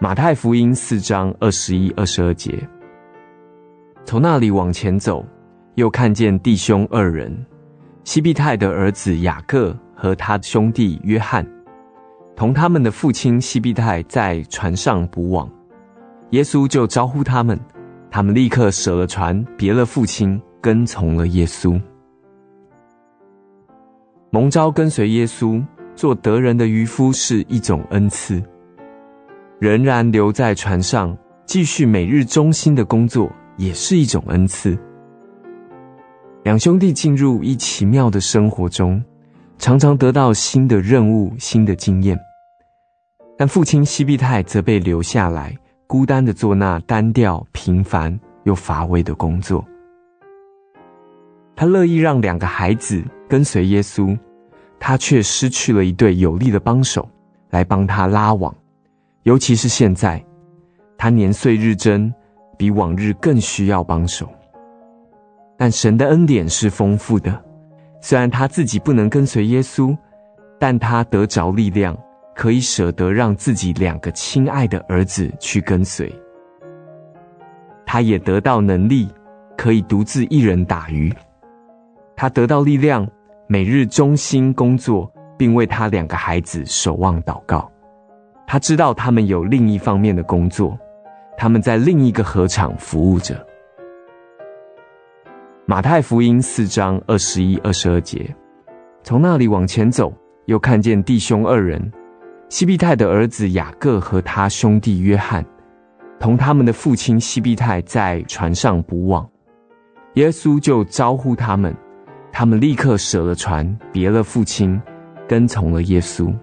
马太福音四章二十一、二十二节。从那里往前走，又看见弟兄二人，西庇太的儿子雅各和他的兄弟约翰，同他们的父亲西庇太在船上捕网。耶稣就招呼他们，他们立刻舍了船，别了父亲，跟从了耶稣。蒙召跟随耶稣，做得人的渔夫是一种恩赐。仍然留在船上，继续每日忠心的工作，也是一种恩赐。两兄弟进入一奇妙的生活中，常常得到新的任务、新的经验。但父亲西庇太则被留下来，孤单的做那单调、平凡又乏味的工作。他乐意让两个孩子跟随耶稣，他却失去了一对有力的帮手来帮他拉网。尤其是现在，他年岁日增，比往日更需要帮手。但神的恩典是丰富的，虽然他自己不能跟随耶稣，但他得着力量，可以舍得让自己两个亲爱的儿子去跟随。他也得到能力，可以独自一人打鱼。他得到力量，每日忠心工作，并为他两个孩子守望祷告。他知道他们有另一方面的工作，他们在另一个禾场服务着。马太福音四章二十一、二十二节，从那里往前走，又看见弟兄二人，西庇太的儿子雅各和他兄弟约翰，同他们的父亲西庇太在船上捕网。耶稣就招呼他们，他们立刻舍了船，别了父亲，跟从了耶稣。